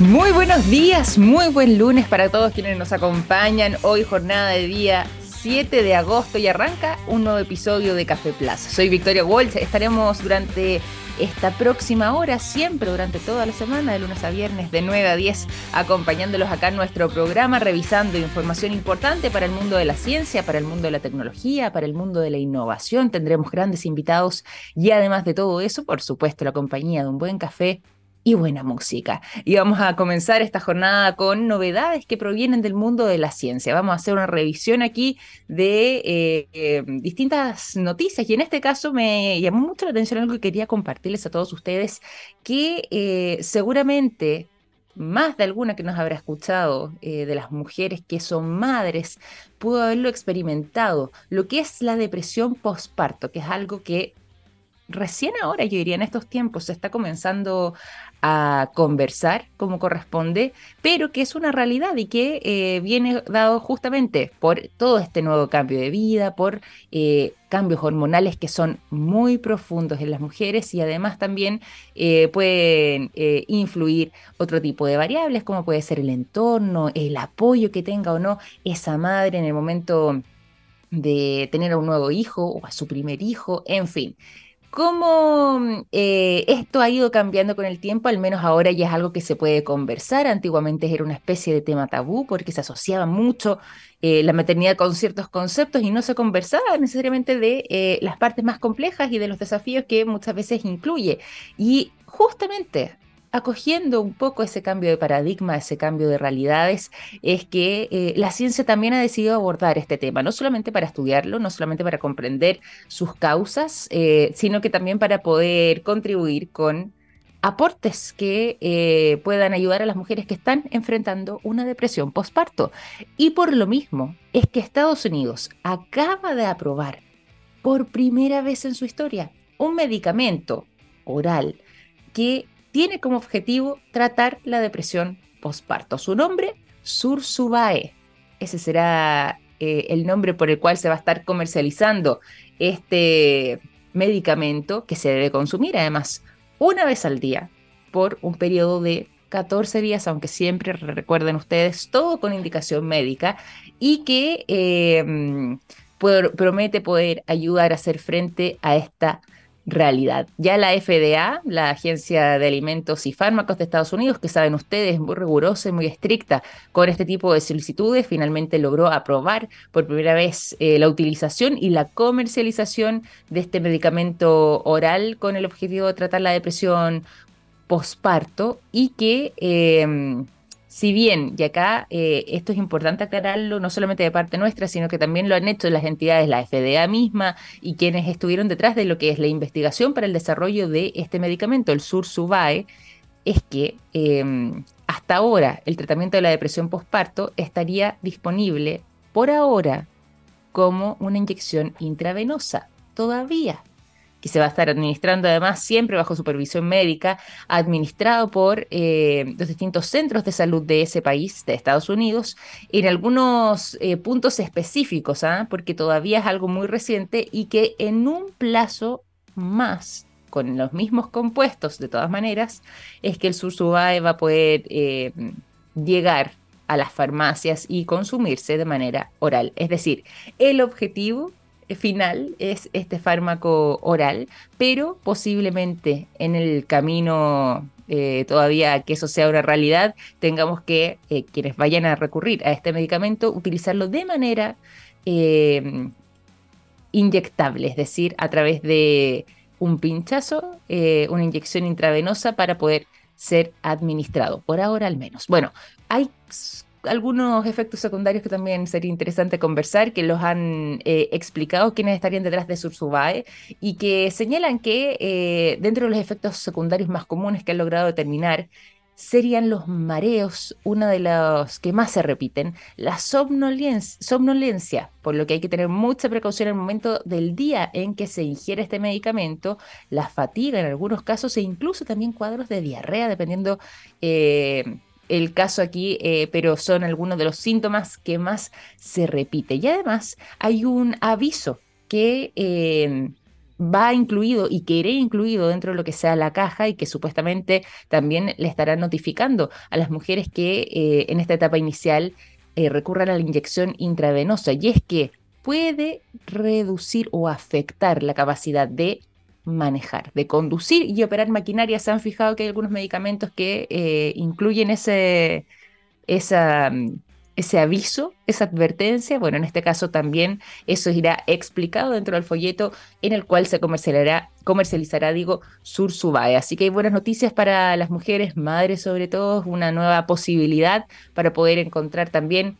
Muy buenos días, muy buen lunes para todos quienes nos acompañan. Hoy jornada de día 7 de agosto y arranca un nuevo episodio de Café Plaza. Soy Victoria Walsh, estaremos durante esta próxima hora, siempre durante toda la semana, de lunes a viernes, de 9 a 10, acompañándolos acá en nuestro programa, revisando información importante para el mundo de la ciencia, para el mundo de la tecnología, para el mundo de la innovación. Tendremos grandes invitados y además de todo eso, por supuesto, la compañía de un buen café y buena música. Y vamos a comenzar esta jornada con novedades que provienen del mundo de la ciencia. Vamos a hacer una revisión aquí de eh, eh, distintas noticias y en este caso me llamó mucho la atención algo que quería compartirles a todos ustedes, que eh, seguramente más de alguna que nos habrá escuchado de las mujeres que son madres pudo haberlo experimentado, lo que es la depresión postparto, que es algo que recién ahora, yo diría en estos tiempos, se está comenzando a conversar como corresponde, pero que es una realidad y que eh, viene dado justamente por todo este nuevo cambio de vida, por eh, cambios hormonales que son muy profundos en las mujeres y además también eh, pueden influir otro tipo de variables como puede ser el entorno, el apoyo que tenga o no esa madre en el momento de tener a un nuevo hijo o a su primer hijo, en fin. ¿Cómo eh, esto ha ido cambiando con el tiempo? Al menos ahora ya es algo que se puede conversar. Antiguamente era una especie de tema tabú porque se asociaba mucho eh, la maternidad con ciertos conceptos y no se conversaba necesariamente de eh, las partes más complejas y de los desafíos que muchas veces incluye. Y justamente acogiendo un poco ese cambio de paradigma, ese cambio de realidades, es que eh, la ciencia también ha decidido abordar este tema, no solamente para estudiarlo, no solamente para comprender sus causas, eh, sino que también para poder contribuir con aportes que eh, puedan ayudar a las mujeres que están enfrentando una depresión postparto. Y por lo mismo es que Estados Unidos acaba de aprobar por primera vez en su historia un medicamento oral que tiene como objetivo tratar la depresión postparto. Su nombre, Sursubae. Ese será eh, el nombre por el cual se va a estar comercializando este medicamento que se debe consumir además una vez al día por un periodo de 14 días, aunque siempre recuerden ustedes, todo con indicación médica y que eh, promete poder ayudar a hacer frente a esta realidad. Ya la FDA, la Agencia de Alimentos y Fármacos de Estados Unidos, que saben ustedes, muy rigurosa y muy estricta con este tipo de solicitudes, finalmente logró aprobar por primera vez eh, la utilización y la comercialización de este medicamento oral con el objetivo de tratar la depresión posparto y que... Em, si bien, y acá eh, esto es importante aclararlo, no solamente de parte nuestra, sino que también lo han hecho las entidades, la FDA misma y quienes estuvieron detrás de lo que es la investigación para el desarrollo de este medicamento, el Sur-Subae, es que em, hasta ahora el tratamiento de la depresión postparto estaría disponible por ahora como una inyección intravenosa, todavía que se va a estar administrando además siempre bajo supervisión médica, administrado por eh, los distintos centros de salud de ese país, de Estados Unidos, en algunos eh, puntos específicos, ¿ah? porque todavía es algo muy reciente y que en un plazo más con los mismos compuestos, de todas maneras, es que el Sursubae va a poder eh, llegar a las farmacias y consumirse de manera oral. Es decir, el objetivo final es este fármaco oral, pero posiblemente en el camino eh, todavía que eso sea una realidad, tengamos que eh, quienes vayan a recurrir a este medicamento utilizarlo de manera eh, inyectable, es decir, a través de un pinchazo, una inyección intravenosa para poder ser administrado, por ahora al menos. Bueno, hay algunos efectos secundarios que también sería interesante conversar, que los han eh, explicado quienes estarían detrás de Sursubae y que señalan que eh, dentro de los efectos secundarios más comunes que han logrado determinar serían los mareos, uno de los que más se repiten, la somnolencia, somnolencia, por lo que hay que tener mucha precaución en el momento del día en que se ingiere este medicamento, la fatiga en algunos casos e incluso también cuadros de diarrea, dependiendo eh, el caso aquí, eh, pero son algunos de los síntomas que más se repite. Y además hay un aviso que em, va incluido y que iré incluido dentro de lo que sea la caja y que supuestamente también le estarán notificando a las mujeres que eh, en esta etapa inicial eh, recurran a la inyección intravenosa. Y es que puede reducir o afectar la capacidad de manejar, de conducir y operar maquinaria. Se han fijado que hay algunos medicamentos que eh, incluyen ese, ese aviso, esa advertencia. Bueno, en este caso también eso irá explicado dentro del folleto en el cual se comercializará, comercializará digo, Sursubae. Así que hay buenas noticias para las mujeres, madres sobre todo, una nueva posibilidad para poder encontrar también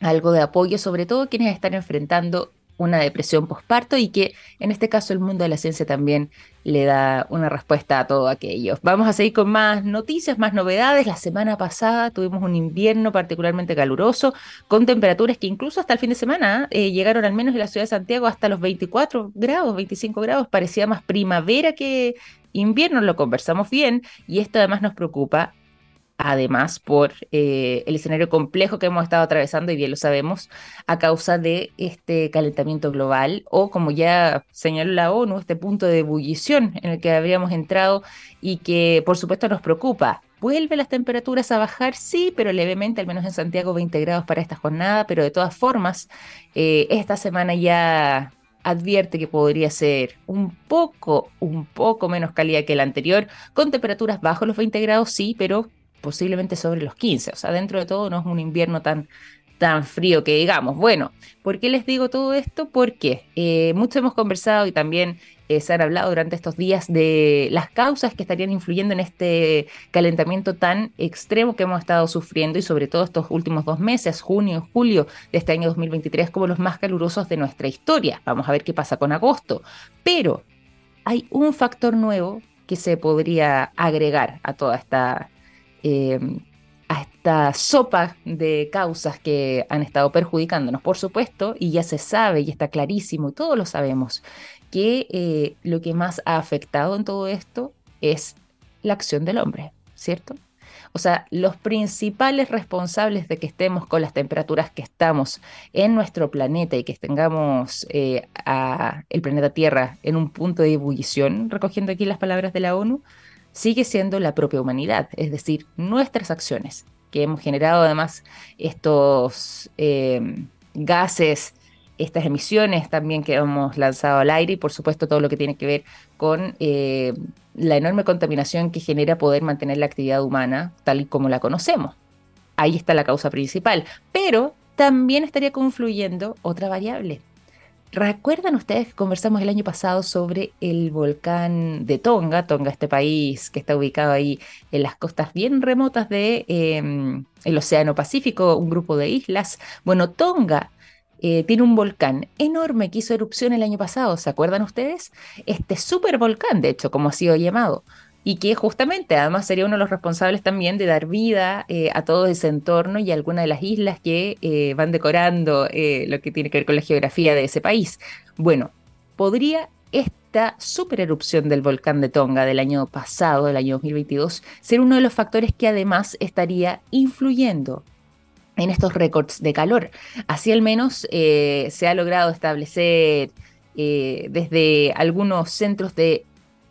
algo de apoyo, sobre todo quienes están enfrentando una depresión postparto y que en este caso el mundo de la ciencia también le da una respuesta a todo aquello. Vamos a seguir con más noticias, más novedades. La semana pasada tuvimos un invierno particularmente caluroso, con temperaturas que incluso hasta el fin de semana eh, llegaron al menos en la ciudad de Santiago hasta los 24 grados, 25 grados. Parecía más primavera que invierno, lo conversamos bien y esto además nos preocupa además por eh, el escenario complejo que hemos estado atravesando, y bien lo sabemos, a causa de este calentamiento global o, como ya señaló la ONU, este punto de ebullición en el que habríamos entrado y que, por supuesto, nos preocupa. ¿Vuelven las temperaturas a bajar? Sí, pero levemente, al menos en Santiago 20 grados para esta jornada, pero de todas formas, eh, esta semana ya advierte que podría ser un poco, un poco menos cálida que la anterior, con temperaturas bajo los 20 grados, sí, pero posiblemente sobre los 15. O sea, dentro de todo no es un invierno tan, tan frío que digamos. Bueno, ¿por qué les digo todo esto? Porque eh, mucho hemos conversado y también eh, se han hablado durante estos días de las causas que estarían influyendo en este calentamiento tan extremo que hemos estado sufriendo y sobre todo estos últimos dos meses, junio y julio de este año 2023, como los más calurosos de nuestra historia. Vamos a ver qué pasa con agosto. Pero hay un factor nuevo que se podría agregar a toda esta Em, a esta sopa de causas que han estado perjudicándonos, por supuesto, y ya se sabe y está clarísimo, y todos lo sabemos, que eh, lo que más ha afectado en todo esto es la acción del hombre, ¿cierto? O sea, los principales responsables de que estemos con las temperaturas que estamos en nuestro planeta y que tengamos eh, el planeta Tierra en un punto de ebullición, recogiendo aquí las palabras de la ONU, sigue siendo la propia humanidad, es decir, nuestras acciones, que hemos generado además estos eh, gases, estas emisiones también que hemos lanzado al aire y por supuesto todo lo que tiene que ver con eh, la enorme contaminación que genera poder mantener la actividad humana tal y como la conocemos. Ahí está la causa principal, pero también estaría confluyendo otra variable, ¿Recuerdan ustedes que conversamos el año pasado sobre el volcán de Tonga? Tonga, este país que está ubicado ahí en las costas bien remotas del de, em, Océano Pacífico, un grupo de islas. Bueno, Tonga eh, tiene un volcán enorme que hizo erupción el año pasado, ¿se acuerdan ustedes? Este super volcán, de hecho, como ha sido llamado y que justamente además sería uno de los responsables también de dar vida eh, a todo ese entorno y a algunas de las islas que eh, van decorando eh, lo que tiene que ver con la geografía de ese país. Bueno, podría esta super erupción del volcán de Tonga del año pasado, del año 2022, ser uno de los factores que además estaría influyendo en estos récords de calor. Así al menos se ha logrado establecer desde algunos centros de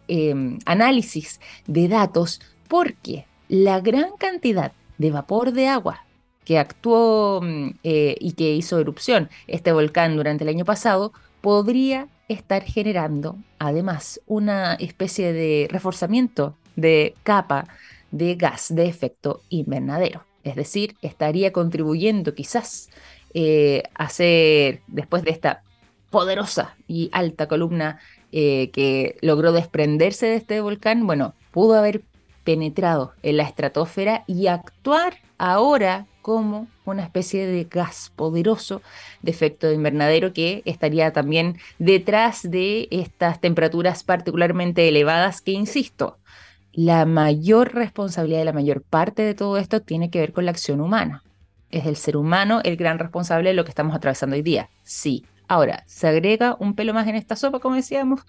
Em, análisis de datos porque la gran cantidad de vapor de agua que actuó mm, eh, y que hizo erupción este volcán durante el año pasado podría estar generando además una especie de reforzamiento de capa de gas de efecto invernadero. Es decir, estaría contribuyendo quizás eh, a hacer, después de esta poderosa y alta columna eh, que logró desprenderse de este volcán, bueno, pudo haber penetrado en la estratosfera y actuar ahora como una especie de gas poderoso de efecto invernadero que estaría también detrás de estas temperaturas particularmente elevadas que, insisto, la mayor responsabilidad de la mayor parte de todo esto tiene que ver con la acción humana. Es el ser humano el gran responsable de lo que estamos atravesando hoy día. Sí, Ahora, se agrega un pelo más en esta sopa, como decíamos,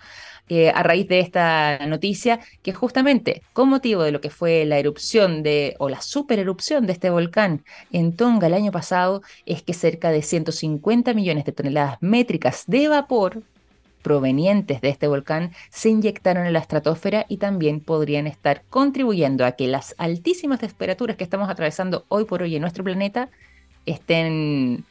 eh, a raíz de esta noticia, que justamente con motivo de lo que fue la erupción de, o la supererupción de este volcán en Tonga el año pasado, es que cerca de 150 millones de toneladas métricas de vapor provenientes de este volcán se inyectaron en la estratosfera y también podrían estar contribuyendo a que las altísimas temperaturas que estamos atravesando hoy por hoy en nuestro planeta estén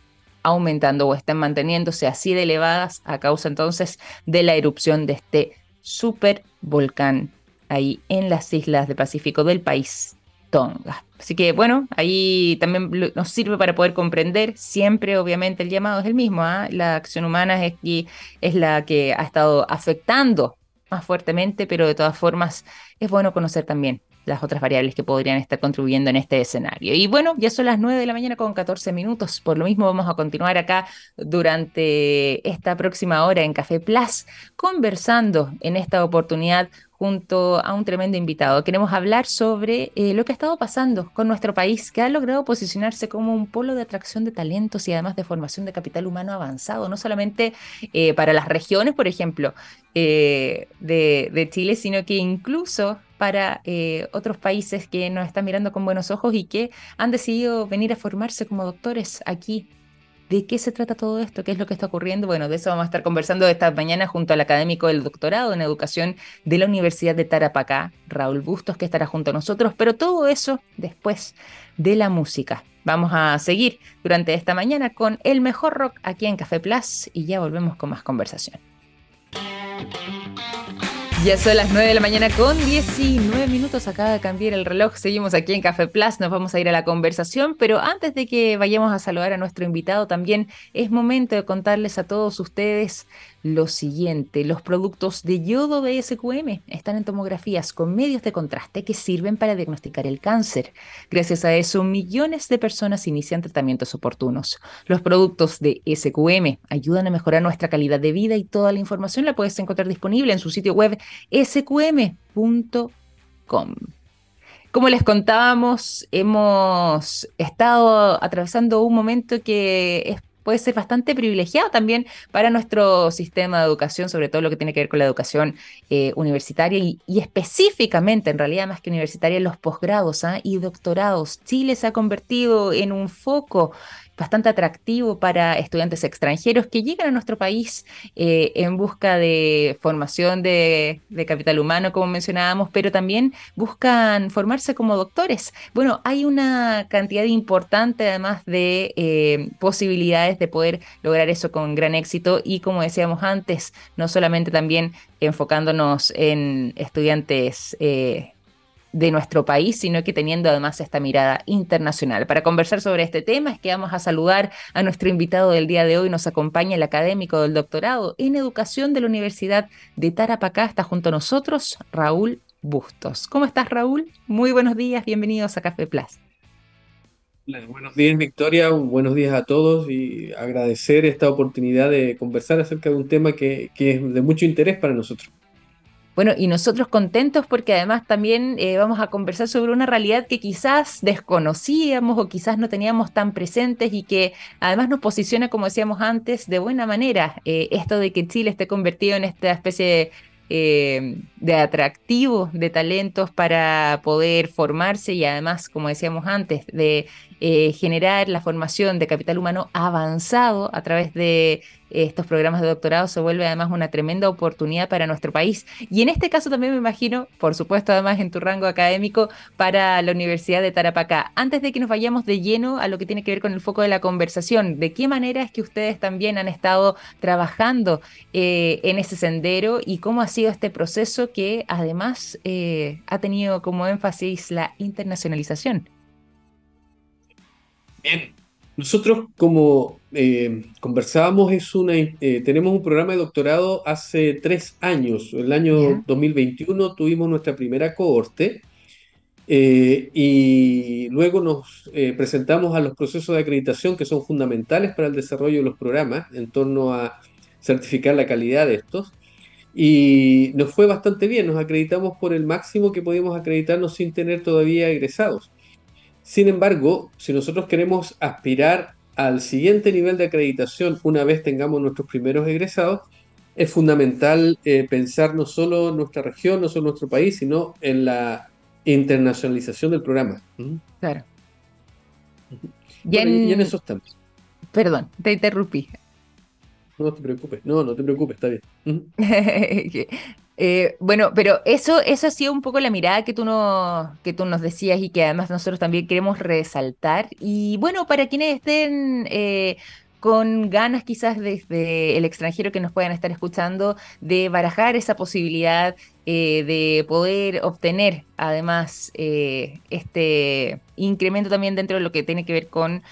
aumentando o estén manteniéndose así de elevadas a causa entonces de la erupción de este super volcán ahí en las islas del Pacífico del país Tonga. Así que bueno, ahí también nos sirve para poder comprender, siempre obviamente el llamado es el mismo, ¿ah? la acción humana es la que ha estado afectando más fuertemente, pero de todas formas es bueno conocer también las otras variables que podrían estar contribuyendo en este escenario. Y bueno, ya son las 9 de la mañana con 14 minutos. Por lo mismo vamos a continuar acá durante esta próxima hora en Café Plus, conversando en esta oportunidad junto a un tremendo invitado. Queremos hablar sobre eh, lo que ha estado pasando con nuestro país, que ha logrado posicionarse como un polo de atracción de talentos y además de formación de capital humano avanzado, no solamente eh, para las regiones, por ejemplo, eh, de, de, Chile, sino que incluso para otros países que nos están mirando con buenos ojos y que han decidido venir a formarse como doctores aquí ¿De qué se trata todo esto? ¿Qué es lo que está ocurriendo? Bueno, de eso vamos a estar conversando esta mañana junto al académico del doctorado en educación de la Universidad de Tarapacá, Raúl Bustos, que estará junto a nosotros, pero todo eso después de la música. Vamos a seguir durante esta mañana con el mejor rock aquí en Café Plus y ya volvemos con más conversación. Ya son las 9 de la mañana con 19 minutos. Acaba de cambiar el reloj. Seguimos aquí en Café Plus. Nos vamos a ir a la conversación. Pero antes de que vayamos a saludar a nuestro invitado, también es momento de contarles a todos ustedes lo siguiente, los productos de yodo de SQM están en tomografías con medios de contraste que sirven para diagnosticar el cáncer. Gracias a eso, millones de personas inician tratamientos oportunos. Los productos de SQM ayudan a mejorar nuestra calidad de vida y toda la información la puedes encontrar disponible en su sitio web sqm.com. Como les contábamos, hemos estado atravesando un momento que es puede ser bastante privilegiado también para nuestro sistema de educación, sobre todo lo que tiene que ver con la educación eh, universitaria y, específicamente, en realidad más que universitaria, los posgrados ¿ah? y doctorados. Chile se ha convertido en un foco bastante atractivo para estudiantes extranjeros que llegan a nuestro país eh, en busca de formación de, capital humano, como mencionábamos, pero también buscan formarse como doctores. Bueno, hay una cantidad importante además de eh, posibilidades de poder lograr eso con gran éxito y como decíamos antes, no solamente también enfocándonos en estudiantes eh, de nuestro país, sino que teniendo además esta mirada internacional. Para conversar sobre este tema es que vamos a saludar a nuestro invitado del día de hoy. Nos acompaña el académico del doctorado en educación de la Universidad de Tarapacá. Está junto a nosotros Raúl Bustos. ¿Cómo estás, Raúl? Muy buenos días, bienvenidos a Café Plus. Buenos días, Victoria. Buenos días a todos y agradecer esta oportunidad de conversar acerca de un tema que, que es de mucho interés para nosotros. Bueno, y nosotros contentos porque además también eh, vamos a conversar sobre una realidad que quizás desconocíamos o quizás no teníamos tan presentes y que además nos posiciona, como decíamos antes, de buena manera. Eh, esto de que Chile esté convertido en esta especie de eh, de atractivo de talentos para poder formarse y además, como decíamos antes, de eh, generar la formación de capital humano avanzado a través de estos programas de doctorado se vuelve además una tremenda oportunidad para nuestro país. Y en este caso también me imagino, por supuesto, además en tu rango académico, para la Universidad de Tarapacá. Antes de que nos vayamos de lleno a lo que tiene que ver con el foco de la conversación, ¿de qué manera es que ustedes también han estado trabajando eh, en ese sendero y cómo ha sido este proceso que además eh, ha tenido como énfasis la internacionalización? Bien, nosotros como eh, conversábamos, es una, eh, tenemos un programa de doctorado hace tres años. El año 2021 tuvimos nuestra primera cohorte eh, y luego nos presentamos a los procesos de acreditación que son fundamentales para el desarrollo de los programas en torno a certificar la calidad de estos. Y nos fue bastante bien, nos acreditamos por el máximo que podíamos acreditarnos sin tener todavía egresados. Sin embargo, si nosotros queremos aspirar al siguiente nivel de acreditación una vez tengamos nuestros primeros egresados, es fundamental eh, pensar no solo en nuestra región, no solo en nuestro país, sino en la internacionalización del programa. ¿Mm? Claro. y, en... eso estamos. Perdón, te interrumpí. no te preocupes, no, no te preocupes, está bien. Eh, bueno, pero eso, eso ha sido un poco la mirada que tú, no, que tú nos decías y que además nosotros también queremos resaltar. Y bueno, para quienes estén eh, con ganas quizás desde el extranjero que nos puedan estar escuchando de barajar esa posibilidad eh, de poder obtener además eh, este incremento también dentro de lo que tiene que ver con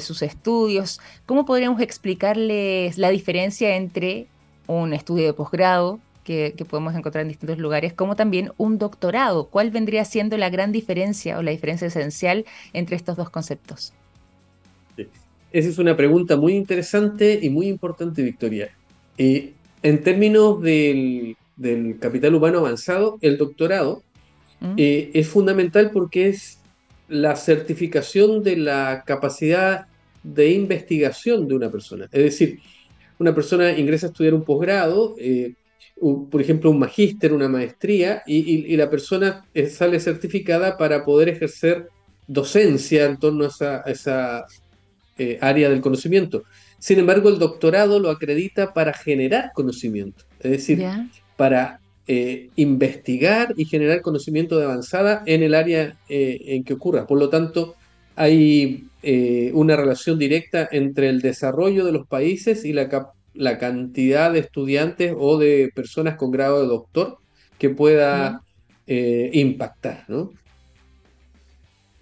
sus estudios. ¿Cómo podríamos explicarles la diferencia entre un estudio de posgrado que, que, podemos encontrar en distintos lugares, como también un doctorado. ¿Cuál vendría siendo la gran diferencia o la diferencia esencial entre estos dos conceptos? Esa es una pregunta muy interesante y muy importante, Victoria. Eh, en términos del, capital humano avanzado, el doctorado mm. eh, es fundamental porque es la certificación de la capacidad de investigación de una persona. Es decir, una persona ingresa a estudiar un posgrado, eh, por ejemplo, un magíster, una maestría, y, la persona sale certificada para poder ejercer docencia en torno a esa eh, área del conocimiento. Sin embargo, el doctorado lo acredita para generar conocimiento, es decir, para eh, investigar y generar conocimiento de avanzada en el área eh, en que ocurra. Por lo tanto, hay una relación directa entre el desarrollo de los países y la, la, cantidad de estudiantes o de personas con grado de doctor que pueda impactar. ¿no?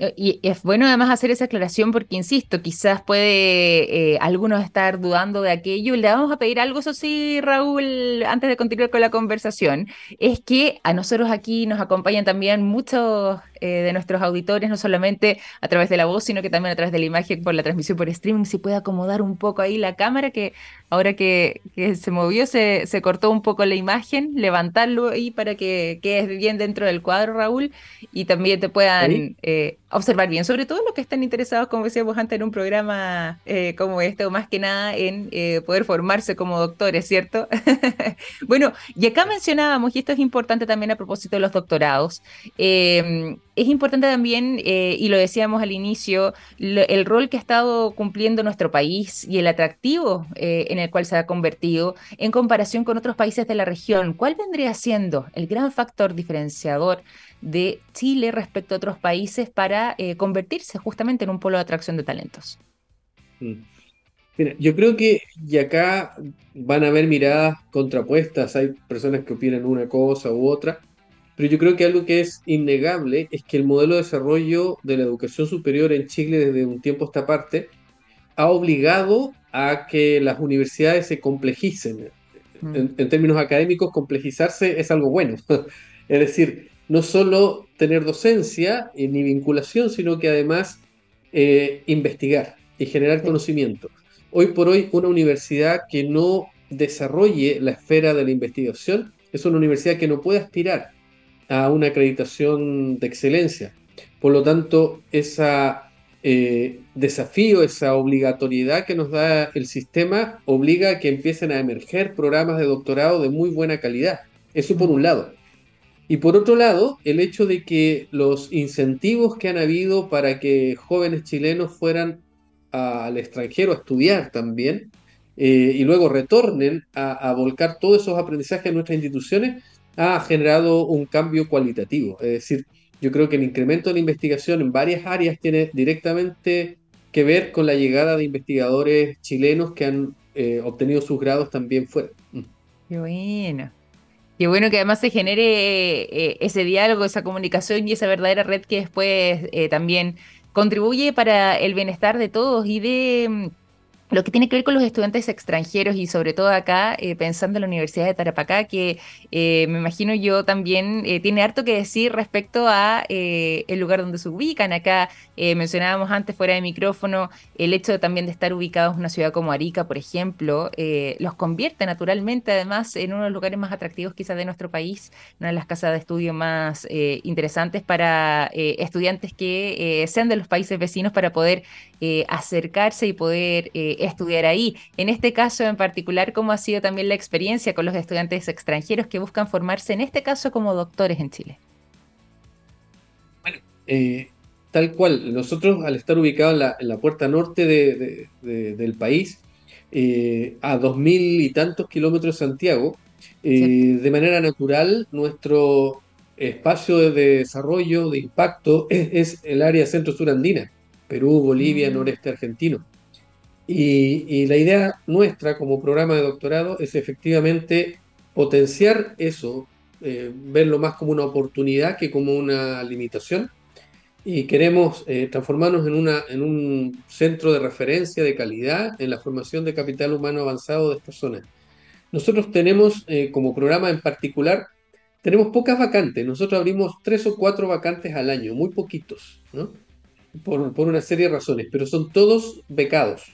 Eh, y es bueno además hacer esa aclaración porque, insisto, quizás puede eh, algunos estar dudando de aquello. Le vamos a pedir algo, eso sí, Raúl, antes de continuar con la conversación, es que a nosotros aquí nos acompañan también muchos eh, de nuestros auditores, no solamente a través de la voz, sino que también a través de la imagen por la transmisión por streaming. Si puede acomodar un poco ahí la cámara, que ahora que, se movió se, se, cortó un poco la imagen, levantarlo ahí para que quede bien dentro del cuadro, Raúl, y también te puedan eh, observar bien, sobre todo los que están interesados, como decíamos antes, en un programa eh, como este, o más que nada en poder formarse como doctores, ¿cierto? bueno, y acá mencionábamos, y esto es importante también a propósito de los doctorados, es importante también, eh, y lo decíamos al inicio, el rol que ha estado cumpliendo nuestro país y el atractivo eh, en el cual se ha convertido en comparación con otros países de la región. ¿Cuál vendría siendo el gran factor diferenciador de Chile respecto a otros países para eh, convertirse justamente en un polo de atracción de talentos? Mm. Mira, yo creo que y acá van a haber miradas contrapuestas, hay personas que opinan una cosa u otra pero yo creo que algo que es innegable es que el modelo de desarrollo de la educación superior en Chile desde un tiempo a esta parte ha obligado a que las universidades se complejicen. Mm. En, términos académicos, complejizarse es algo bueno. es decir, no solo tener docencia ni vinculación, sino que además eh, investigar y generar conocimiento. Hoy por hoy, una universidad que no desarrolle la esfera de la investigación es una universidad que no puede aspirar a una acreditación de excelencia. Por lo tanto, ese eh, desafío, esa obligatoriedad que nos da el sistema obliga a que empiecen a emerger programas de doctorado de muy buena calidad. Eso por un lado. Y por otro lado, el hecho de que los incentivos que han habido para que jóvenes chilenos fueran al extranjero a estudiar también, eh, y luego retornen a, volcar todos esos aprendizajes en nuestras instituciones, ha generado un cambio cualitativo. Es decir, yo creo que el incremento de la investigación en varias áreas tiene directamente que ver con la llegada de investigadores chilenos que han eh, obtenido sus grados también fuera. Qué bueno. Qué bueno que además se genere eh, ese diálogo, esa comunicación y esa verdadera red que después eh, también contribuye para el bienestar de todos y de mm, lo que tiene que ver con los estudiantes extranjeros y sobre todo acá, eh, pensando en la Universidad de Tarapacá, que eh, me imagino yo también eh, tiene harto que decir respecto a el lugar donde se ubican. Acá mencionábamos antes fuera de micrófono el hecho también de estar ubicados en una ciudad como Arica, por ejemplo, los convierte naturalmente además en uno de los lugares más atractivos quizás de nuestro país, una de las casas de estudio más interesantes para estudiantes que sean de los países vecinos para poder acercarse y poder estudiar ahí. En este caso en particular, ¿cómo ha sido también la experiencia con los estudiantes extranjeros que buscan formarse, en este caso como doctores en Chile? Bueno, eh, tal cual, nosotros al estar ubicados en la, puerta norte del país, a dos mil y tantos kilómetros de Santiago. De manera natural, nuestro espacio de desarrollo, de impacto, es, el área centro-sur andina, Perú, Bolivia, mm. noreste argentino. Y, la idea nuestra como programa de doctorado es efectivamente potenciar eso, eh, verlo más como una oportunidad que como una limitación. Y queremos eh, transformarnos en, una, en un centro de referencia de calidad en la formación de capital humano avanzado de estas zonas. Nosotros tenemos eh, como programa en particular tenemos pocas vacantes. Nosotros abrimos tres o cuatro vacantes al año, muy poquitos, ¿no? Por, una serie de razones, pero son todos becados,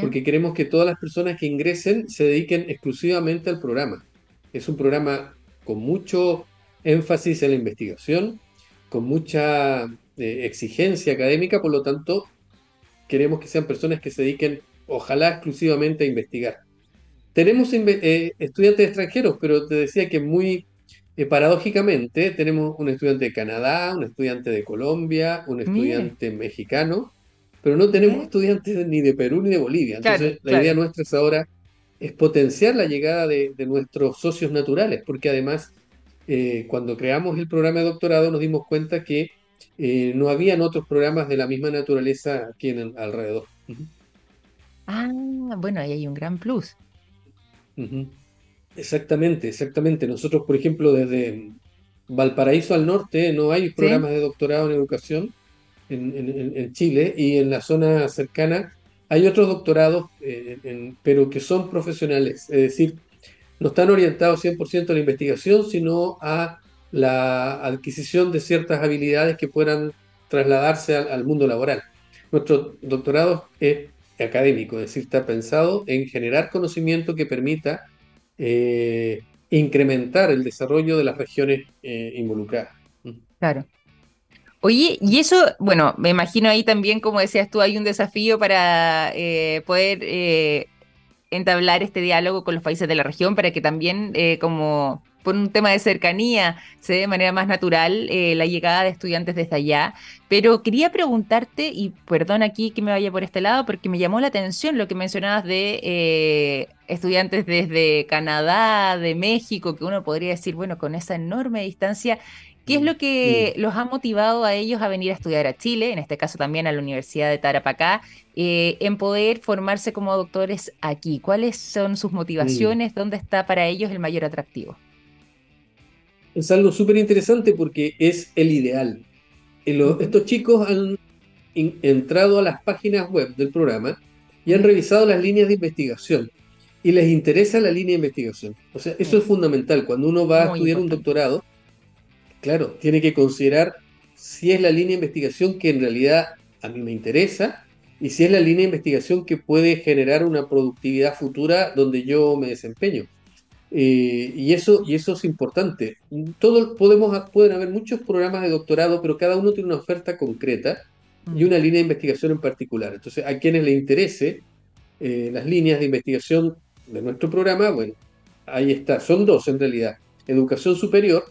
porque queremos que todas las personas que ingresen se dediquen exclusivamente al programa. Es un programa con mucho énfasis en la investigación, con mucha eh, exigencia académica, por lo tanto, queremos que sean personas que se dediquen, ojalá, exclusivamente a investigar. Tenemos eh, estudiantes extranjeros, pero te decía que muy eh, paradójicamente, tenemos un estudiante de Canadá, un estudiante de Colombia, un estudiante mexicano, pero no tenemos estudiantes ni de Perú ni de Bolivia. Entonces, la idea nuestra es ahora es potenciar la llegada de, nuestros socios naturales, porque además, eh, cuando creamos el programa de doctorado, nos dimos cuenta que eh, no habían otros programas de la misma naturaleza aquí en alrededor. Ah, bueno, ahí hay un gran plus. Exactamente, exactamente. Nosotros, por ejemplo, desde Valparaíso al norte no hay programas de doctorado en educación en, Chile y en la zona cercana hay otros doctorados, eh, pero que son profesionales, es decir, no están orientados 100% a la investigación, sino a la adquisición de ciertas habilidades que puedan trasladarse al, al mundo laboral. Nuestro doctorado es académico, es decir, está pensado en generar conocimiento que permita eh, incrementar el desarrollo de las regiones eh, involucradas. Claro. Oye, y eso, bueno, me imagino ahí también, como decías tú, hay un desafío para eh, poder entablar este diálogo con los países de la región para que también, como por un tema de cercanía, se dé de manera más natural eh, la llegada de estudiantes desde allá. Pero quería preguntarte, y perdón aquí que me vaya por este lado, porque me llamó la atención lo que mencionabas de eh, estudiantes desde Canadá, de México, que uno podría decir, bueno, con esa enorme distancia, ¿Qué es lo que los ha motivado a ellos a venir a estudiar a Chile, en este caso también a la Universidad de Tarapacá, eh, en poder formarse como doctores aquí? ¿Cuáles son sus motivaciones? ¿Dónde está para ellos el mayor atractivo? es algo súper interesante porque es el ideal. estos chicos han entrado a las páginas web del programa y han revisado las líneas de investigación y les interesa la línea de investigación. O sea, eso es fundamental. Cuando uno va a estudiar un doctorado, claro, tiene que considerar si es la línea de investigación que en realidad a mí me interesa y si es la línea de investigación que puede generar una productividad futura donde yo me desempeño. Eh, y, eso, y eso es importante. Todo, podemos, pueden haber muchos programas de doctorado, pero cada uno tiene una oferta concreta y mm. una línea de investigación en particular. Entonces, a quienes les interese eh, las líneas de investigación de nuestro programa, bueno, ahí está. Son dos en realidad. Educación superior.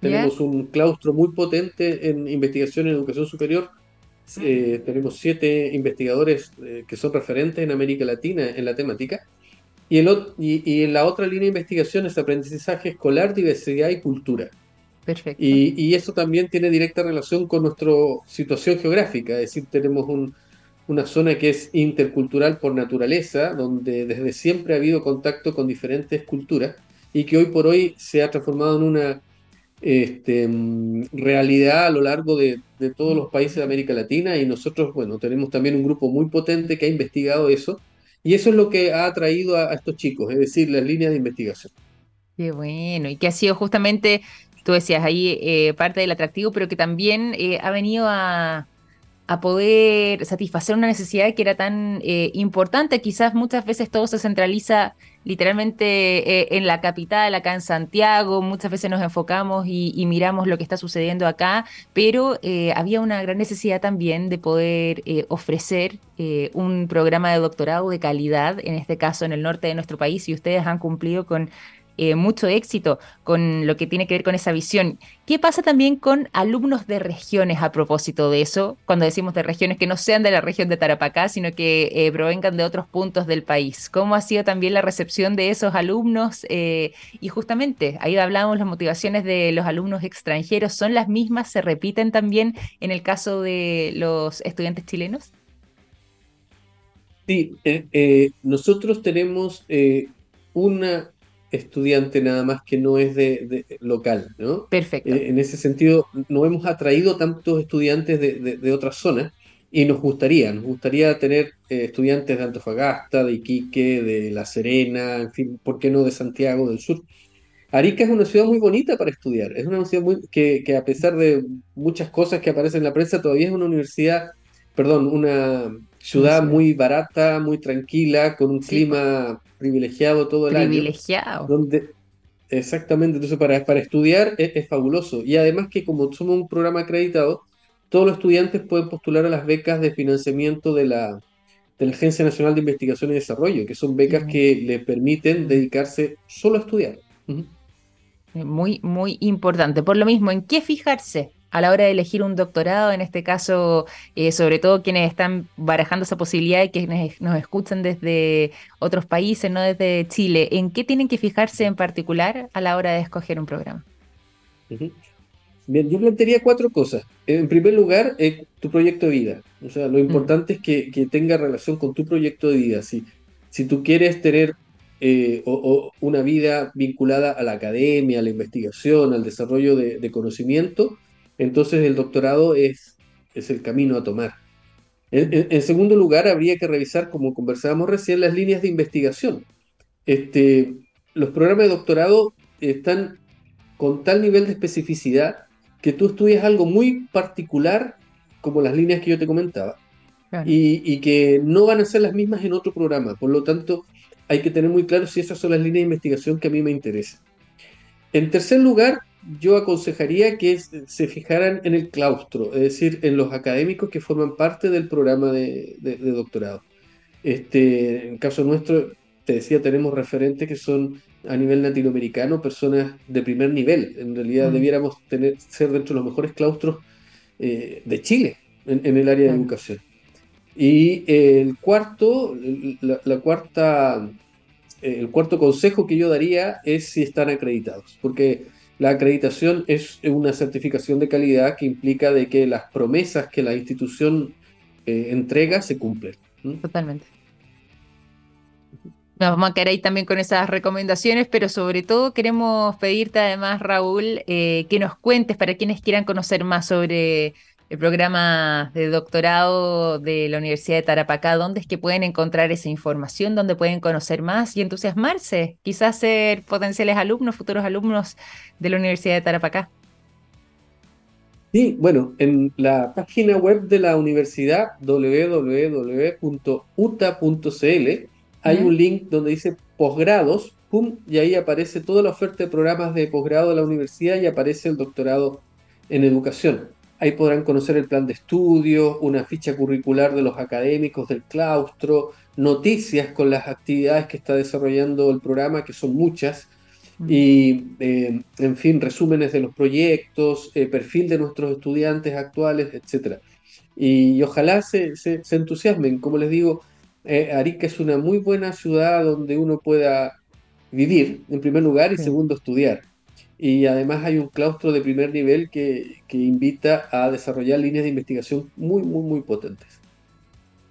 Tenemos un claustro muy potente en investigación en educación superior. Eh, tenemos siete investigadores que son referentes en América Latina en la temática. Y, el, y, en la otra línea de investigación es aprendizaje escolar, diversidad y cultura. Perfecto. Y, y eso también tiene directa relación con nuestra situación geográfica, es decir, tenemos un, una zona que es intercultural por naturaleza, donde desde siempre ha habido contacto con diferentes culturas y que hoy por hoy se ha transformado en una este, realidad a lo largo de, de, todos los países de América Latina y nosotros, bueno, tenemos también un grupo muy potente que ha investigado eso y eso es lo que ha atraído a, estos chicos, es decir, las líneas de investigación. Qué bueno, y que ha sido justamente, tú decías ahí, eh, parte del atractivo, pero que también eh, ha venido a, a poder satisfacer una necesidad que era tan eh, importante. Quizás muchas veces todo se centraliza literalmente eh, en la capital, acá en Santiago, muchas veces nos enfocamos y, miramos lo que está sucediendo acá, pero eh, había una gran necesidad también de poder ofrecer un programa de doctorado de calidad, en este caso en el norte de nuestro país, y ustedes han cumplido con eh, mucho éxito con lo que tiene que ver con esa visión. ¿Qué pasa también con alumnos de regiones a propósito de eso? Cuando decimos de regiones que no sean de la región de Tarapacá, sino que eh, provengan de otros puntos del país. ¿Cómo ha sido también la recepción de esos alumnos? Eh, y justamente, ahí hablábamos, las motivaciones de los alumnos extranjeros son las mismas, se repiten también en el caso de los estudiantes chilenos. Sí, nosotros tenemos una estudiante nada más que no es de, local, ¿no? Perfecto. Eh, en ese sentido, no hemos atraído tantos estudiantes de, otras zonas y nos gustaría, nos gustaría tener eh, estudiantes de Antofagasta, de Iquique, de La Serena, en fin, ¿por qué no de Santiago del Sur? Arica es una ciudad muy bonita para estudiar, es una ciudad muy, que, a pesar de muchas cosas que aparecen en la prensa, todavía es una universidad, perdón, una ciudad muy barata, muy tranquila, con un clima privilegiado todo el año. Privilegiado. Donde, exactamente, entonces para, para estudiar es, fabuloso. Y además que como somos un programa acreditado, todos los estudiantes pueden postular a las becas de financiamiento de la, de la Agencia Nacional de Investigación y Desarrollo, que son becas que le permiten dedicarse solo a estudiar. Muy, muy importante. Por lo mismo, ¿en qué fijarse? A la hora de elegir un doctorado, en este caso, eh, sobre todo quienes están barajando esa posibilidad y quienes nos escuchan desde otros países, no desde Chile, ¿en qué tienen que fijarse en particular a la hora de escoger un programa? Bien, yo plantearía cuatro cosas. En primer lugar, eh, tu proyecto de vida. O sea, lo importante es que, tenga relación con tu proyecto de vida. Si, si tú quieres tener eh, o, una vida vinculada a la academia, a la investigación, al desarrollo de conocimiento, entonces el doctorado es, es el camino a tomar. En, segundo lugar, habría que revisar, como conversábamos recién, las líneas de investigación. Este, los programas de doctorado están con tal nivel de especificidad que tú estudias algo muy particular, como las líneas que yo te comentaba, y, y, que no van a ser las mismas en otro programa. Por lo tanto, hay que tener muy claro si esas son las líneas de investigación que a mí me interesan. En tercer lugar, yo aconsejaría que se fijaran en el claustro, es decir, en los académicos que forman parte del programa de, doctorado. Este, en caso nuestro, te decía, tenemos referentes que son a nivel latinoamericano personas de primer nivel. En realidad mm. debiéramos tener, ser dentro de los mejores claustros eh, de Chile en, el área de educación. Y el cuarto, la, cuarta, el cuarto consejo que yo daría es si están acreditados, porque la acreditación es una certificación de calidad que implica de que las promesas que la institución eh, entrega se cumplen. Totalmente. Nos vamos a quedar ahí también con esas recomendaciones, pero sobre todo queremos pedirte además, Raúl, eh, que nos cuentes para quienes quieran conocer más sobre el programa de doctorado de la Universidad de Tarapacá, ¿dónde es que pueden encontrar esa información? ¿Dónde pueden conocer más y entusiasmarse? Quizás ser potenciales alumnos, futuros alumnos de la Universidad de Tarapacá. Sí, bueno, en la página web de la universidad www.uta.cl hay un link donde dice posgrados, pum, y ahí aparece toda la oferta de programas de posgrado de la universidad y aparece el doctorado en educación. Ahí podrán conocer el plan de estudio, una ficha curricular de los académicos del claustro, noticias con las actividades que está desarrollando el programa, que son muchas, mm. y, eh, en fin, resúmenes de los proyectos, eh, perfil de nuestros estudiantes actuales, etc. Y, ojalá se, entusiasmen. Como les digo, eh, Arica es una muy buena ciudad donde uno pueda vivir, en primer lugar, y segundo, estudiar y además hay un claustro de primer nivel que, que, invita a desarrollar líneas de investigación muy, muy, muy potentes.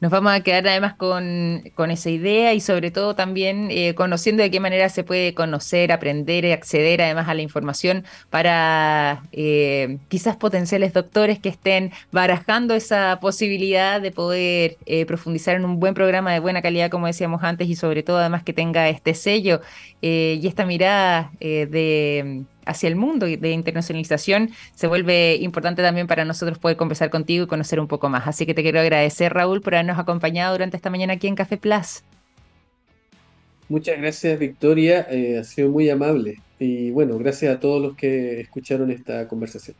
Nos vamos a quedar además con, con esa idea y sobre todo también eh, conociendo de qué manera se puede conocer, aprender y acceder además a la información para eh, quizás potenciales doctores que estén barajando esa posibilidad de poder eh, profundizar en un buen programa de buena calidad, como decíamos antes, y sobre todo además que tenga este sello y esta mirada de hacia el mundo de internacionalización, se vuelve importante también para nosotros poder conversar contigo y conocer un poco más. Así que te quiero agradecer, Raúl, por habernos acompañado durante esta mañana aquí en Café Plus. Muchas gracias, Victoria. Eh, ha sido muy amable. Y bueno, gracias a todos los que escucharon esta conversación.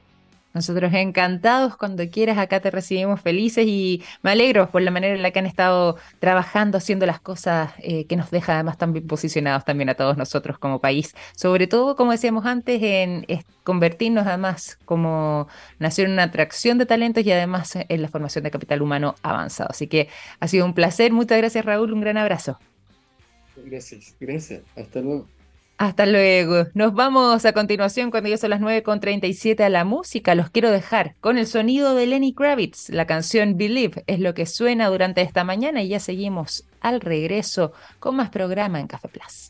Nosotros encantados cuando quieras, acá te recibimos felices y me alegro por la manera en la que han estado trabajando, haciendo las cosas eh, que nos deja además tan bien posicionados también a todos nosotros como país. Sobre todo, como decíamos antes, en, convertirnos además como nación en una atracción de talentos y además en la formación de capital humano avanzado. Así que ha sido un placer. Muchas gracias Raúl, un gran abrazo. Gracias, gracias. Hasta luego. Hasta luego. Nos vamos a continuación cuando ya son las 9.37 a la música. Los quiero dejar con el sonido de Lenny Kravitz. La canción Believe es lo que suena durante esta mañana y ya seguimos al regreso con más programa en Café Plus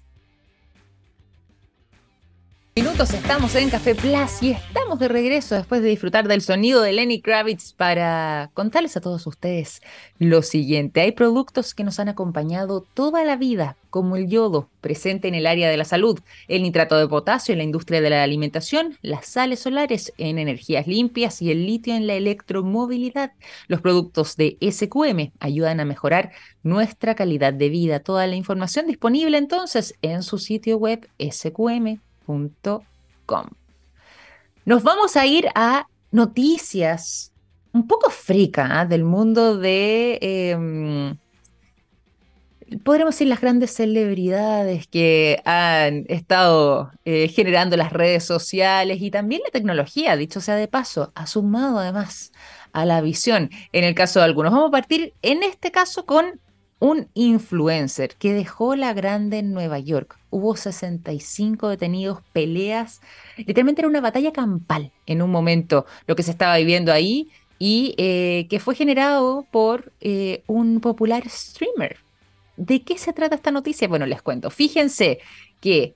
minutos estamos en Café Plus y estamos de regreso después de disfrutar del sonido de Lenny Kravitz para contarles a todos ustedes lo siguiente. Hay productos que nos han acompañado toda la vida, como el yodo, presente en el área de la salud, el nitrato de potasio en la industria de la alimentación, las sales solares en energías limpias y el litio en la electromovilidad. Los productos de SQM ayudan a mejorar nuestra calidad de vida. Toda la información disponible entonces en su sitio web nos vamos a ir a noticias un poco frica ¿ah? del mundo de, em, podremos decir, las grandes celebridades que han estado eh, generando las redes sociales y también la tecnología, dicho sea de paso, ha sumado además a la visión en el caso de algunos. Vamos a partir en este caso con un influencer que dejó la grande en Nueva York. Hubo 65 detenidos, peleas. Literalmente era una batalla campal en un momento lo que se estaba viviendo ahí y eh, que fue generado por eh, un popular streamer. ¿De qué se trata esta noticia? Bueno, les cuento. Fíjense que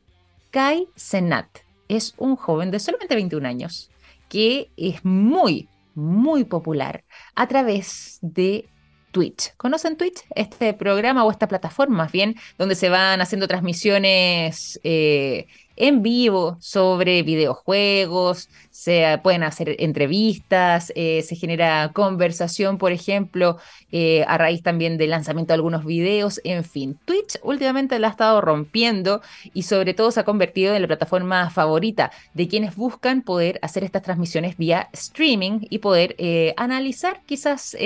Kai Senat es un joven de solamente 21 años que es muy, muy popular a través de Twitch. ¿Conocen Twitch? Este programa o esta plataforma más bien, donde se van haciendo transmisiones eh, en vivo sobre videojuegos, se pueden hacer entrevistas, eh, se genera conversación, por ejemplo, eh, a raíz también del lanzamiento de algunos videos, en fin, Twitch últimamente la ha estado rompiendo y sobre todo se ha convertido en la plataforma favorita de quienes buscan poder hacer estas transmisiones vía streaming y poder eh, analizar quizás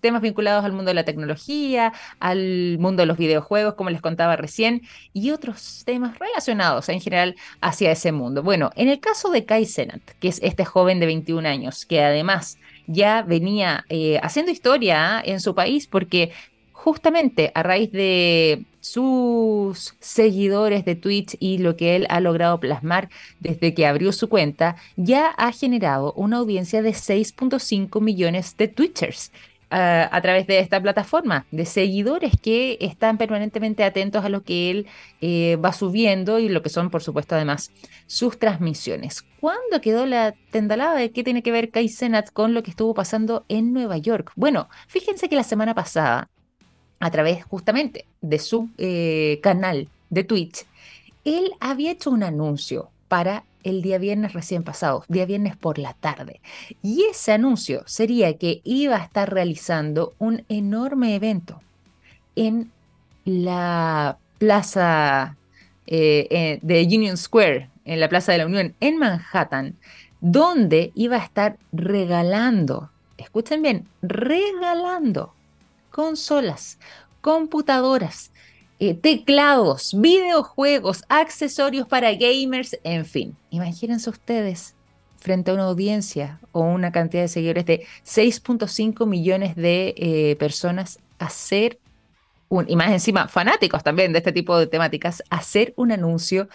temas vinculados al mundo de la tecnología, al mundo de los videojuegos, como les contaba recién, y otros temas relacionados en general hacia ese mundo. Bueno, en el caso de Kai Senat, que es este joven de 21 años, que además ya venía eh, haciendo historia en su país porque justamente a raíz de sus seguidores de Twitch y lo que él ha logrado plasmar desde que abrió su cuenta, ya ha generado una audiencia de 6.5 millones de Twitchers a, través de esta plataforma, de seguidores que están permanentemente atentos a lo que él eh, va subiendo y lo que son, por supuesto, además sus transmisiones. ¿Cuándo quedó la tendalada de qué tiene que ver Kai Senat con lo que estuvo pasando en Nueva York? Bueno, fíjense que la semana pasada, a través justamente de su eh, canal de Twitch, él había hecho un anuncio para el día viernes recién pasado, día viernes por la tarde. Y ese anuncio sería que iba a estar realizando un enorme evento en la plaza eh, eh, de Union Square, en la Plaza de la Unión, en Manhattan, donde iba a estar regalando, escuchen bien, regalando consolas, computadoras, eh, teclados, videojuegos, accesorios para gamers, en fin. Imagínense ustedes frente a una audiencia o una cantidad de seguidores de 6.5 millones de eh, personas hacer un, y más encima fanáticos también de este tipo de temáticas, hacer un anuncio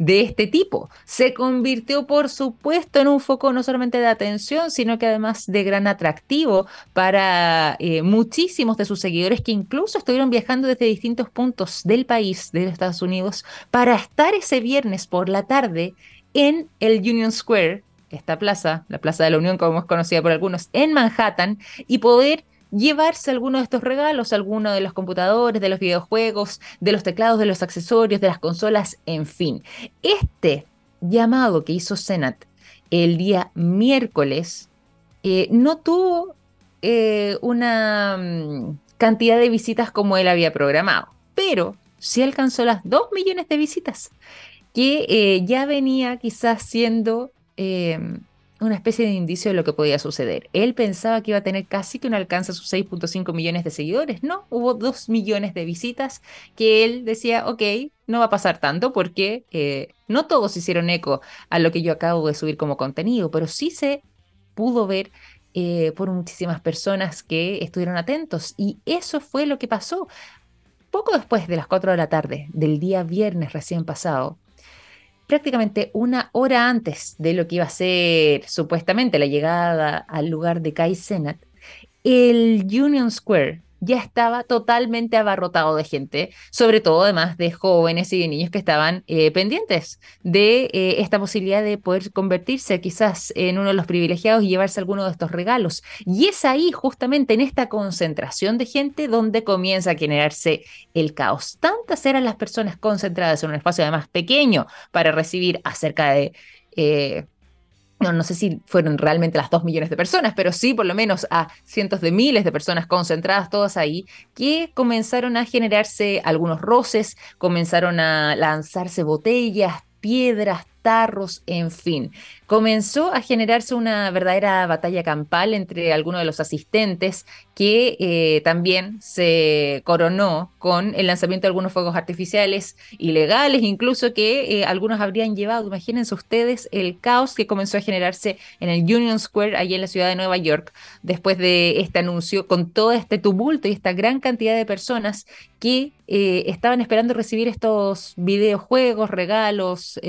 de este tipo. Se convirtió, por supuesto, en un foco no solamente de atención, sino que además de gran atractivo para eh, muchísimos de sus seguidores que incluso estuvieron viajando desde distintos puntos del país, de Estados Unidos, para estar ese viernes por la tarde en el Union Square, esta plaza, la Plaza de la Unión, como es conocida por algunos, en Manhattan, y poder llevarse alguno de estos regalos, alguno de los computadores, de los videojuegos, de los teclados, de los accesorios, de las consolas, en fin. Este llamado que hizo Senat el día miércoles eh, no tuvo eh, una mm, cantidad de visitas como él había programado, pero sí alcanzó las 2 millones de visitas, que eh, ya venía quizás siendo una especie de indicio de lo que podía suceder. Él pensaba que iba a tener casi que un alcance a sus 6.5 millones de seguidores. No, hubo 2 millones de visitas que él decía, ok, no va a pasar tanto porque eh, no todos hicieron eco a lo que yo acabo de subir como contenido, pero sí se pudo ver eh, por muchísimas personas que estuvieron atentos. Y eso fue lo que pasó. Poco después de las 4 de la tarde del día viernes recién pasado, prácticamente una hora antes de lo que iba a ser supuestamente la llegada al lugar de Kai Senat, el Union Square ya estaba totalmente abarrotado de gente, sobre todo además de jóvenes y de niños que estaban eh, pendientes de eh, esta posibilidad de poder convertirse quizás en uno de los privilegiados y llevarse alguno de estos regalos. Y es ahí, justamente en esta concentración de gente, donde comienza a generarse el caos. Tantas eran las personas concentradas en un espacio además pequeño para recibir acerca de... Eh, no, no sé si fueron realmente las dos millones de personas, pero sí por lo menos a cientos de miles de personas concentradas todas ahí, que comenzaron a generarse algunos roces, comenzaron a lanzarse botellas, piedras, tarros, en fin. Comenzó a generarse una verdadera batalla campal entre algunos de los asistentes que eh, también se coronó con el lanzamiento de algunos fuegos artificiales ilegales, incluso que eh, algunos habrían llevado, imagínense ustedes, el caos que comenzó a generarse en el Union Square, allí en la ciudad de Nueva York, después de este anuncio, con todo este tumulto y esta gran cantidad de personas que eh, estaban esperando recibir estos videojuegos, regalos,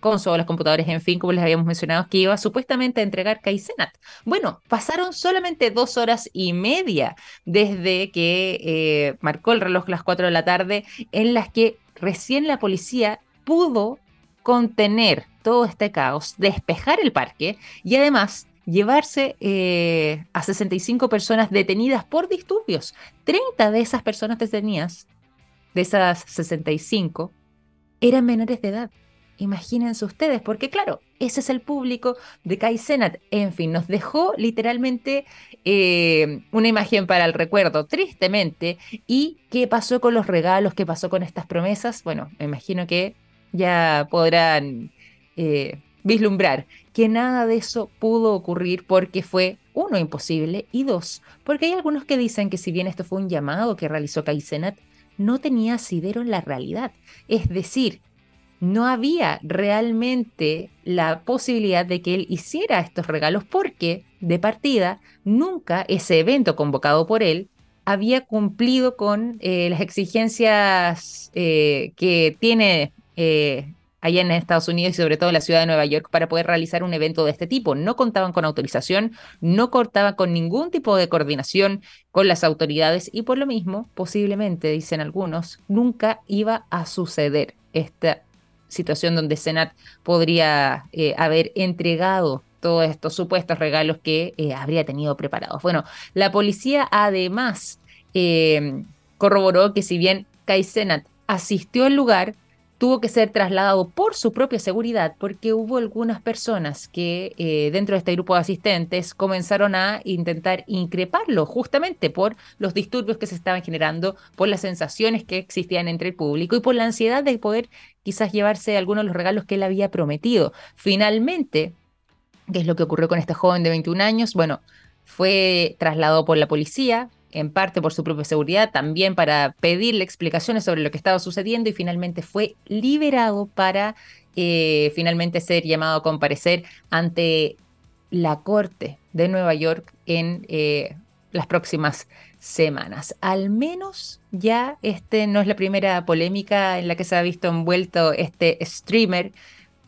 consolas, computadores, en fin, como les habíamos mencionado, que iba supuestamente a entregar Kaizenat. Bueno, pasaron solamente dos horas y media desde que eh, marcó el reloj las 4 de la tarde, en las que recién la policía pudo contener todo este caos, despejar el parque y además llevarse eh, a 65 personas detenidas por disturbios. 30 de esas personas detenidas, de esas 65, eran menores de edad. Imagínense ustedes, porque claro, ese es el público de Kai Senat. En fin, nos dejó literalmente eh, una imagen para el recuerdo, tristemente. ¿Y qué pasó con los regalos? ¿Qué pasó con estas promesas? Bueno, me imagino que ya podrán eh, vislumbrar que nada de eso pudo ocurrir porque fue, uno, imposible y dos, porque hay algunos que dicen que si bien esto fue un llamado que realizó Kai Senat, no tenía asidero en la realidad. Es decir, no había realmente la posibilidad de que él hiciera estos regalos porque, de partida, nunca ese evento convocado por él había cumplido con eh, las exigencias eh, que tiene eh, allá en Estados Unidos y sobre todo en la ciudad de Nueva York para poder realizar un evento de este tipo. No contaban con autorización, no contaban con ningún tipo de coordinación con las autoridades y por lo mismo, posiblemente, dicen algunos, nunca iba a suceder esta situación donde Senat podría eh, haber entregado todos estos supuestos regalos que eh, habría tenido preparados. Bueno, la policía además eh, corroboró que si bien Kai Senat asistió al lugar, tuvo que ser trasladado por su propia seguridad porque hubo algunas personas que eh, dentro de este grupo de asistentes comenzaron a intentar increparlo justamente por los disturbios que se estaban generando, por las sensaciones que existían entre el público y por la ansiedad de poder quizás llevarse algunos de los regalos que él había prometido. Finalmente, ¿qué es lo que ocurrió con este joven de 21 años? Bueno, fue trasladado por la policía, en parte por su propia seguridad, también para pedirle explicaciones sobre lo que estaba sucediendo y finalmente fue liberado para eh, finalmente ser llamado a comparecer ante la Corte de Nueva York en eh, las próximas semanas. Al menos ya este no es la primera polémica en la que se ha visto envuelto este streamer.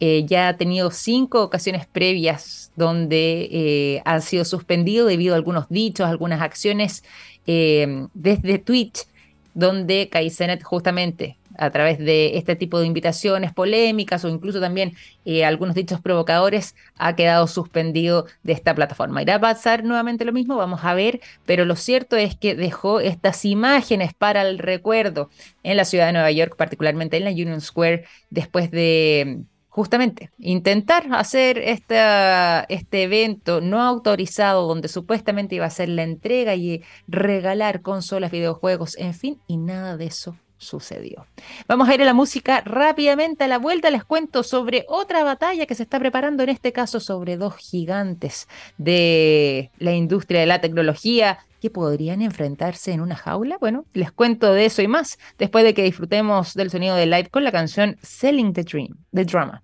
Eh, ya ha tenido cinco ocasiones previas donde han sido suspendidos debido a algunos dichos, algunas acciones eh, desde Twitch, donde Kaizenet justamente a través de este tipo de invitaciones polémicas o incluso también eh, algunos dichos provocadores, ha quedado suspendido de esta plataforma. ¿Irá a pasar nuevamente lo mismo? Vamos a ver, pero lo cierto es que dejó estas imágenes para el recuerdo en la ciudad de Nueva York, particularmente en la Union Square, después de justamente intentar hacer este evento no autorizado donde supuestamente iba a ser la entrega y regalar consolas, videojuegos, en fin, y nada de eso sucedió. Vamos a ir a la música rápidamente. A la vuelta les cuento sobre otra batalla que se está preparando, en este caso sobre dos gigantes de la industria de la tecnología que podrían enfrentarse en una jaula. Bueno, les cuento de eso y más después de que disfrutemos del sonido de live con la canción Selling the Dream, The Drama.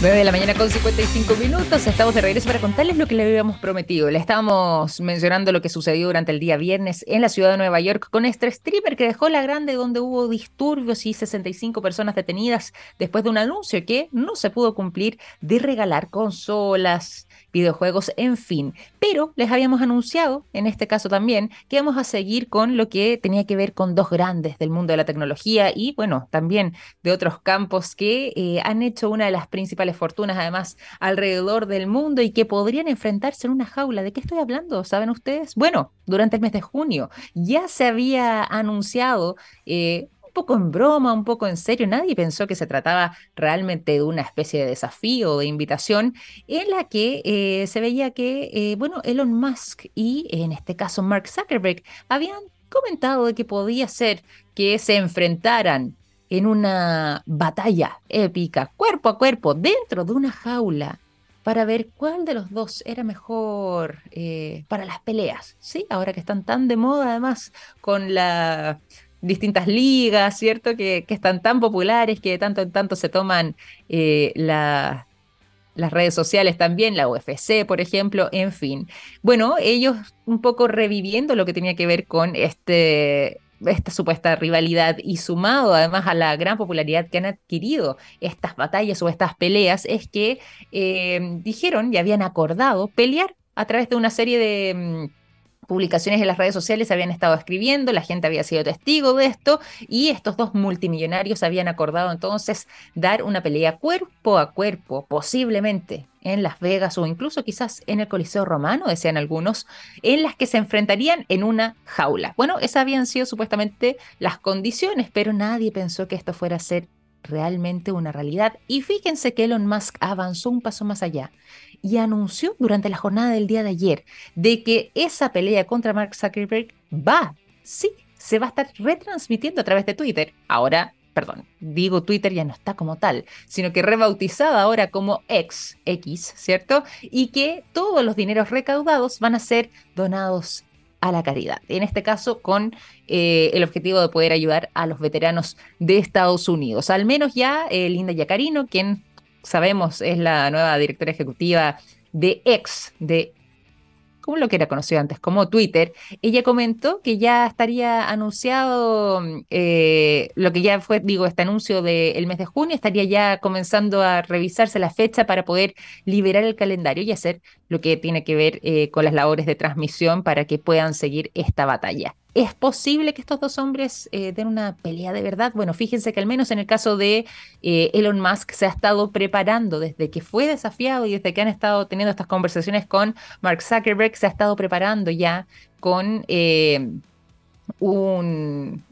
9 de la mañana con 55 minutos. Estamos de regreso para contarles lo que le habíamos prometido. Le estábamos mencionando lo que sucedió durante el día viernes en la ciudad de Nueva York con este stripper que dejó la grande donde hubo disturbios y 65 personas detenidas después de un anuncio que no se pudo cumplir de regalar consolas, videojuegos, en fin. Pero les habíamos anunciado, en este caso también, que íbamos a seguir con lo que tenía que ver con dos grandes del mundo de la tecnología y, bueno, también de otros campos que eh, han hecho una de las principales fortunas, además, alrededor del mundo y que podrían enfrentarse en una jaula. ¿De qué estoy hablando? ¿Saben ustedes? Bueno, durante el mes de junio ya se había anunciado eh, poco en broma, un poco en serio. Nadie pensó que se trataba realmente de una especie de desafío o de invitación en la que eh, se veía que, eh, bueno, Elon Musk y en este caso Mark Zuckerberg habían comentado de que podía ser que se enfrentaran en una batalla épica, cuerpo a cuerpo, dentro de una jaula, para ver cuál de los dos era mejor eh, para las peleas, ¿sí? Ahora que están tan de moda, además, con la distintas ligas, ¿cierto? Que, están tan populares, que de tanto en tanto se toman eh, las redes sociales también, la UFC, por ejemplo, en fin. Bueno, ellos un poco reviviendo lo que tenía que ver con este esta supuesta rivalidad y sumado además a la gran popularidad que han adquirido estas batallas o estas peleas, es que eh, dijeron y habían acordado pelear a través de una serie de mm, publicaciones en las redes sociales habían estado escribiendo, la gente había sido testigo de esto y estos dos multimillonarios habían acordado entonces dar una pelea cuerpo a cuerpo, posiblemente en Las Vegas o incluso quizás en el Coliseo Romano, decían algunos, en las que se enfrentarían en una jaula. Bueno, esas habían sido supuestamente las condiciones, pero nadie pensó que esto fuera a ser realmente una realidad. Y fíjense que Elon Musk avanzó un paso más allá y anunció durante la jornada del día de ayer de que esa pelea contra Mark Zuckerberg va, sí, se va a estar retransmitiendo a través de Twitter. Ahora, perdón, digo Twitter ya no está como tal, sino que rebautizada ahora como X, X, ¿cierto? Y que todos los dineros recaudados van a ser donados a la caridad. En este caso, con eh, el objetivo de poder ayudar a los veteranos de Estados Unidos. Al menos ya eh, Linda Yacarino, quien sabemos es la nueva directora ejecutiva de X, de como lo que era conocido antes como Twitter, ella comentó que ya estaría anunciado eh, lo que ya fue, digo, este anuncio del mes de junio, estaría ya comenzando a revisarse la fecha para poder liberar el calendario y hacer lo que tiene que ver eh, con las labores de transmisión para que puedan seguir esta batalla. ¿Es posible que estos dos hombres eh, den una pelea de verdad? Bueno, fíjense que al menos en el caso de eh, Elon Musk se ha estado preparando desde que fue desafiado y desde que han estado teniendo estas conversaciones con Mark Zuckerberg, se ha estado preparando ya con un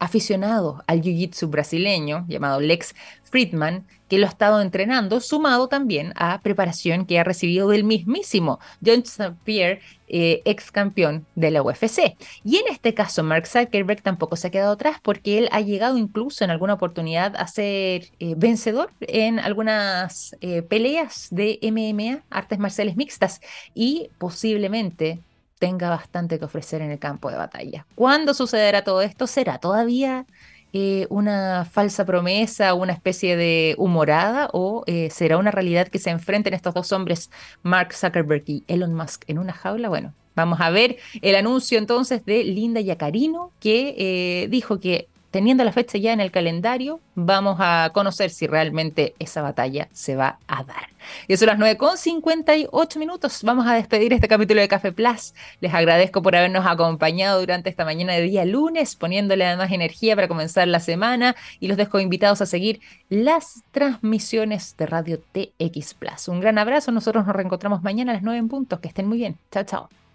aficionado al jiu-jitsu brasileño llamado Lex Friedman, que lo ha estado entrenando, sumado también a preparación que ha recibido del mismísimo John St. Pierre, eh, ex campeón de la UFC. Y en este caso, Mark Zuckerberg tampoco se ha quedado atrás porque él ha llegado incluso en alguna oportunidad a ser eh, vencedor en algunas eh, peleas de MMA, artes marciales mixtas, y posiblemente tenga bastante que ofrecer en el campo de batalla. ¿Cuándo sucederá todo esto? ¿Será todavía eh, una falsa promesa, una especie de humorada o eh, será una realidad que se enfrenten estos dos hombres, Mark Zuckerberg y Elon Musk, en una jaula? Bueno, vamos a ver el anuncio entonces de Linda Yacarino, que eh, dijo que teniendo la fecha ya en el calendario, vamos a conocer si realmente esa batalla se va a dar. Y son las 9.58 minutos. Vamos a despedir este capítulo de Café Plus. Les agradezco por habernos acompañado durante esta mañana de día lunes, poniéndole además energía para comenzar la semana y los dejo invitados a seguir las transmisiones de Radio TX Plus. Un gran abrazo. Nosotros nos reencontramos mañana a las 9 en puntos. Que estén muy bien. Chao, chao.